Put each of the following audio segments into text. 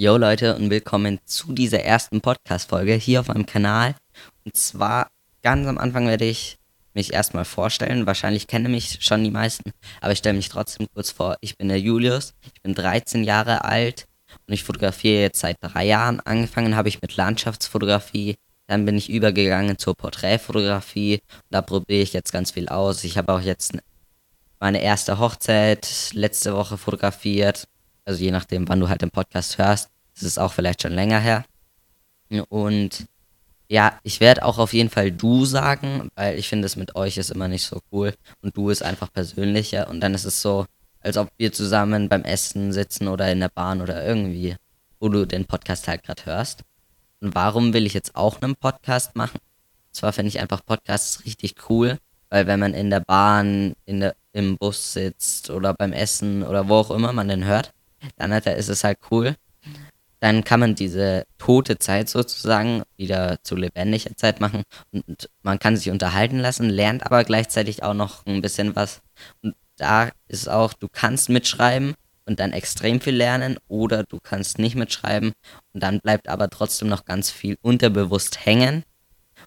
Yo Leute und willkommen zu dieser ersten Podcast-Folge hier auf meinem Kanal. Und zwar ganz am Anfang werde ich mich erstmal vorstellen. Wahrscheinlich kennen mich schon die meisten, aber ich stelle mich trotzdem kurz vor. Ich bin der Julius, ich bin 13 Jahre alt und ich fotografiere jetzt seit drei Jahren. Angefangen habe ich mit Landschaftsfotografie, dann bin ich übergegangen zur Porträtfotografie und da probiere ich jetzt ganz viel aus. Ich habe auch jetzt meine erste Hochzeit letzte Woche fotografiert also je nachdem, wann du halt den Podcast hörst, ist es auch vielleicht schon länger her. Und ja, ich werde auch auf jeden Fall du sagen, weil ich finde es mit euch ist immer nicht so cool und du ist einfach persönlicher und dann ist es so, als ob wir zusammen beim Essen sitzen oder in der Bahn oder irgendwie, wo du den Podcast halt gerade hörst. Und warum will ich jetzt auch einen Podcast machen? Und zwar finde ich einfach Podcasts richtig cool, weil wenn man in der Bahn, in der, im Bus sitzt oder beim Essen oder wo auch immer man den hört, dann hat er, ist es halt cool. Dann kann man diese tote Zeit sozusagen wieder zu lebendiger Zeit machen und man kann sich unterhalten lassen, lernt aber gleichzeitig auch noch ein bisschen was. Und da ist auch, du kannst mitschreiben und dann extrem viel lernen oder du kannst nicht mitschreiben und dann bleibt aber trotzdem noch ganz viel unterbewusst hängen.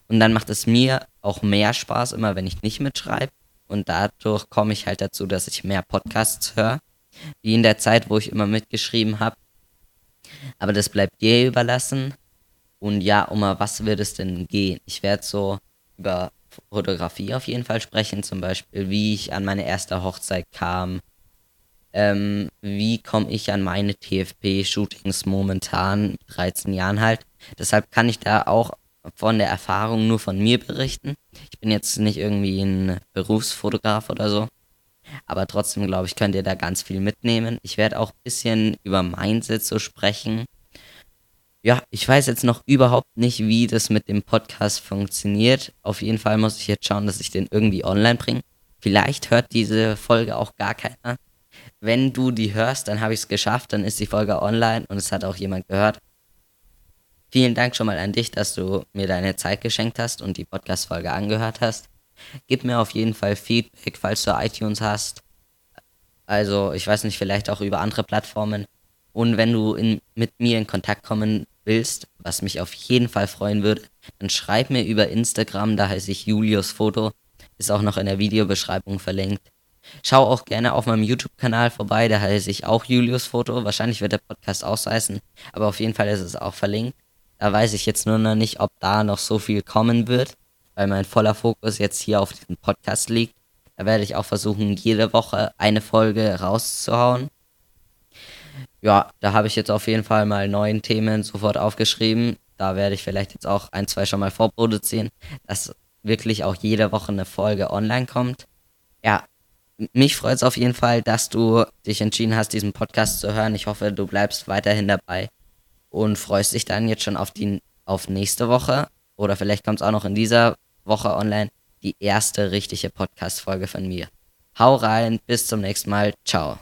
Und dann macht es mir auch mehr Spaß, immer wenn ich nicht mitschreibe. Und dadurch komme ich halt dazu, dass ich mehr Podcasts höre wie in der Zeit, wo ich immer mitgeschrieben habe. Aber das bleibt dir überlassen. Und ja, um was wird es denn gehen? Ich werde so über Fotografie auf jeden Fall sprechen, zum Beispiel, wie ich an meine erste Hochzeit kam, ähm, wie komme ich an meine TFP-Shootings momentan, 13 Jahren halt. Deshalb kann ich da auch von der Erfahrung nur von mir berichten. Ich bin jetzt nicht irgendwie ein Berufsfotograf oder so. Aber trotzdem, glaube ich, könnt ihr da ganz viel mitnehmen. Ich werde auch ein bisschen über Mindset so sprechen. Ja, ich weiß jetzt noch überhaupt nicht, wie das mit dem Podcast funktioniert. Auf jeden Fall muss ich jetzt schauen, dass ich den irgendwie online bringe. Vielleicht hört diese Folge auch gar keiner. Wenn du die hörst, dann habe ich es geschafft, dann ist die Folge online und es hat auch jemand gehört. Vielen Dank schon mal an dich, dass du mir deine Zeit geschenkt hast und die Podcast-Folge angehört hast. Gib mir auf jeden Fall Feedback, falls du iTunes hast. Also, ich weiß nicht, vielleicht auch über andere Plattformen. Und wenn du in, mit mir in Kontakt kommen willst, was mich auf jeden Fall freuen würde, dann schreib mir über Instagram, da heiße ich Julius Foto. Ist auch noch in der Videobeschreibung verlinkt. Schau auch gerne auf meinem YouTube-Kanal vorbei, da heiße ich auch Julius Foto. Wahrscheinlich wird der Podcast auch aber auf jeden Fall ist es auch verlinkt. Da weiß ich jetzt nur noch nicht, ob da noch so viel kommen wird weil mein voller Fokus jetzt hier auf diesem Podcast liegt. Da werde ich auch versuchen, jede Woche eine Folge rauszuhauen. Ja, da habe ich jetzt auf jeden Fall mal neun Themen sofort aufgeschrieben. Da werde ich vielleicht jetzt auch ein, zwei schon mal vorproduzieren, dass wirklich auch jede Woche eine Folge online kommt. Ja, mich freut es auf jeden Fall, dass du dich entschieden hast, diesen Podcast zu hören. Ich hoffe, du bleibst weiterhin dabei und freust dich dann jetzt schon auf die auf nächste Woche oder vielleicht kommt es auch noch in dieser Woche online, die erste richtige Podcast-Folge von mir. Hau rein, bis zum nächsten Mal, ciao.